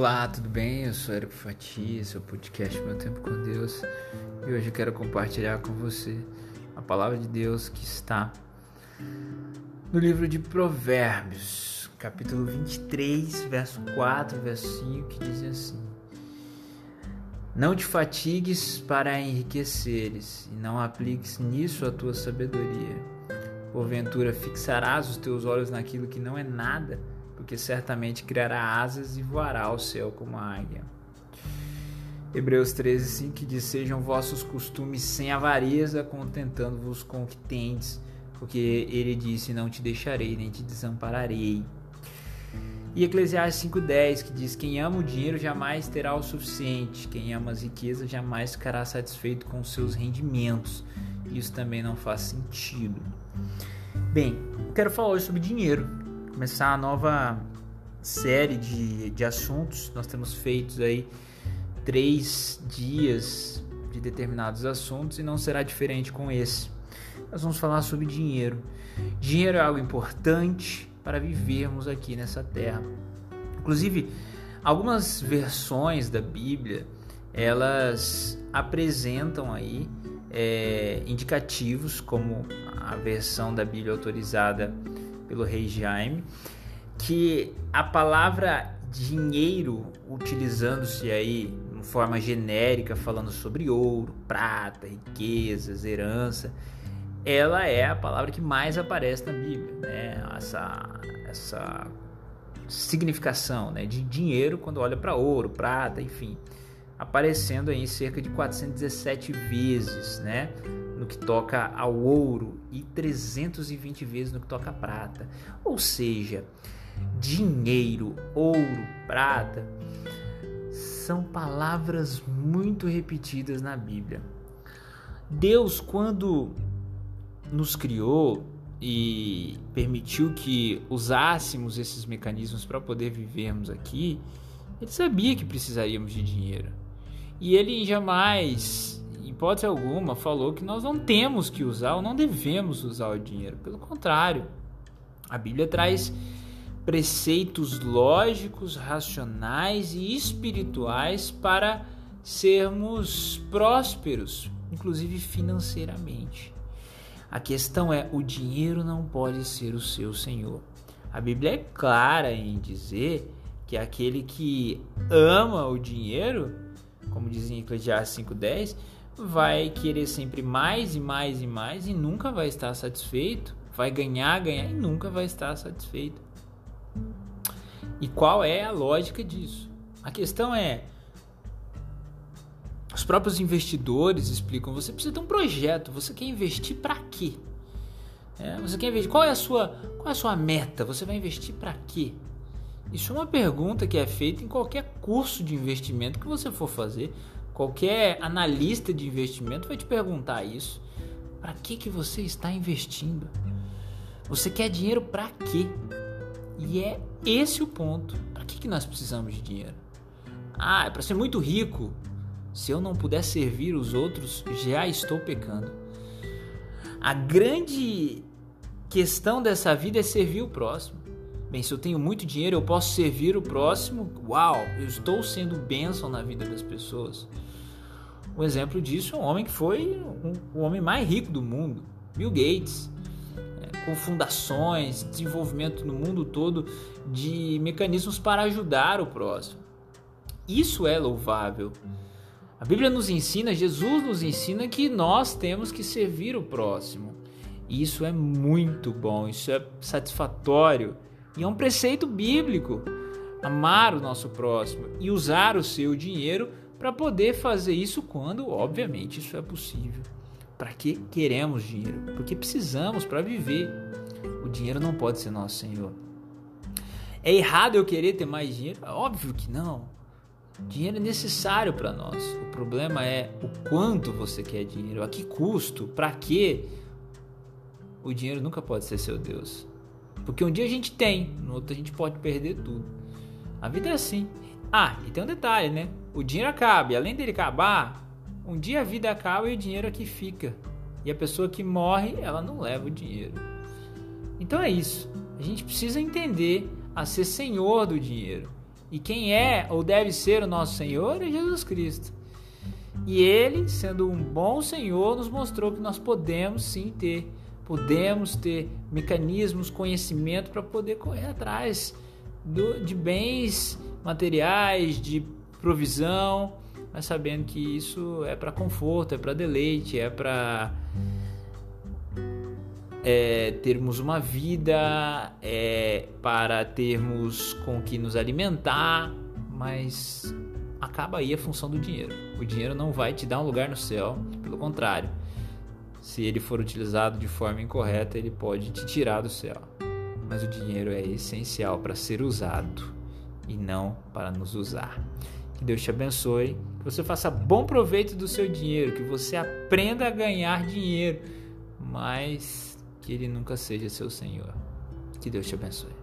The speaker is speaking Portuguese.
Olá, tudo bem? Eu sou Érico Fati, esse é o podcast Meu Tempo com Deus e hoje eu quero compartilhar com você a palavra de Deus que está no livro de Provérbios, capítulo 23, verso 4, verso 5, que diz assim: Não te fatigues para enriqueceres e não apliques nisso a tua sabedoria. Porventura fixarás os teus olhos naquilo que não é nada porque certamente criará asas e voará ao céu como a águia. Hebreus 13, 5 que diz: Sejam vossos costumes sem avareza, contentando-vos com o que tendes, porque ele disse: Não te deixarei, nem te desampararei. E Eclesiastes 5,10 que diz: Quem ama o dinheiro jamais terá o suficiente, quem ama as riquezas jamais ficará satisfeito com seus rendimentos. Isso também não faz sentido. Bem, eu quero falar hoje sobre dinheiro começar a nova série de, de assuntos. Nós temos feito aí três dias de determinados assuntos e não será diferente com esse. Nós vamos falar sobre dinheiro. Dinheiro é algo importante para vivermos aqui nessa terra. Inclusive, algumas versões da Bíblia elas apresentam aí é, indicativos, como a versão da Bíblia autorizada pelo rei Jaime, que a palavra dinheiro, utilizando-se aí de forma genérica, falando sobre ouro, prata, riquezas, herança, ela é a palavra que mais aparece na Bíblia, né? Essa, essa significação né? de dinheiro quando olha para ouro, prata, enfim, aparecendo aí cerca de 417 vezes, né? no que toca ao ouro e 320 vezes no que toca a prata. Ou seja, dinheiro, ouro, prata são palavras muito repetidas na Bíblia. Deus, quando nos criou e permitiu que usássemos esses mecanismos para poder vivermos aqui, ele sabia que precisaríamos de dinheiro. E ele jamais hipótese alguma, falou que nós não temos que usar ou não devemos usar o dinheiro. Pelo contrário, a Bíblia traz preceitos lógicos, racionais e espirituais para sermos prósperos, inclusive financeiramente. A questão é: o dinheiro não pode ser o seu senhor. A Bíblia é clara em dizer que aquele que ama o dinheiro, como diz em Eclesiastes 5,10, vai querer sempre mais e mais e mais e nunca vai estar satisfeito. Vai ganhar, ganhar e nunca vai estar satisfeito. E qual é a lógica disso? A questão é: os próprios investidores explicam, você precisa ter um projeto, você quer investir para quê? É, você quer investir? Qual é a sua, qual é a sua meta? Você vai investir para quê? Isso é uma pergunta que é feita em qualquer curso de investimento que você for fazer. Qualquer analista de investimento vai te perguntar isso. Para que que você está investindo? Você quer dinheiro para quê? E é esse o ponto. Para que que nós precisamos de dinheiro? Ah, é para ser muito rico. Se eu não puder servir os outros, já estou pecando. A grande questão dessa vida é servir o próximo. Bem, se eu tenho muito dinheiro, eu posso servir o próximo. Uau, eu estou sendo bênção na vida das pessoas. Um exemplo disso é um homem que foi um, o homem mais rico do mundo, Bill Gates, é, com fundações, desenvolvimento no mundo todo de mecanismos para ajudar o próximo. Isso é louvável. A Bíblia nos ensina, Jesus nos ensina que nós temos que servir o próximo. E isso é muito bom, isso é satisfatório. E é um preceito bíblico amar o nosso próximo e usar o seu dinheiro para poder fazer isso quando, obviamente, isso é possível. Para que queremos dinheiro? Porque precisamos para viver. O dinheiro não pode ser nosso Senhor. É errado eu querer ter mais dinheiro? Óbvio que não. Dinheiro é necessário para nós. O problema é o quanto você quer dinheiro, a que custo, para quê? O dinheiro nunca pode ser seu Deus. Porque um dia a gente tem, no outro a gente pode perder tudo. A vida é assim. Ah, e tem um detalhe, né? O dinheiro acaba, e além dele acabar, um dia a vida acaba e o dinheiro aqui fica. E a pessoa que morre, ela não leva o dinheiro. Então é isso. A gente precisa entender a ser senhor do dinheiro E quem é ou deve ser o nosso Senhor é Jesus Cristo. E ele, sendo um bom Senhor, nos mostrou que nós podemos sim ter, podemos ter mecanismos, conhecimento para poder correr atrás do, de bens materiais, de provisão, mas sabendo que isso é para conforto, é para deleite, é para é, termos uma vida, é, para termos com que nos alimentar, mas acaba aí a função do dinheiro. O dinheiro não vai te dar um lugar no céu, pelo contrário. Se ele for utilizado de forma incorreta, ele pode te tirar do céu. Mas o dinheiro é essencial para ser usado e não para nos usar. Que Deus te abençoe, que você faça bom proveito do seu dinheiro, que você aprenda a ganhar dinheiro, mas que ele nunca seja seu Senhor. Que Deus te abençoe.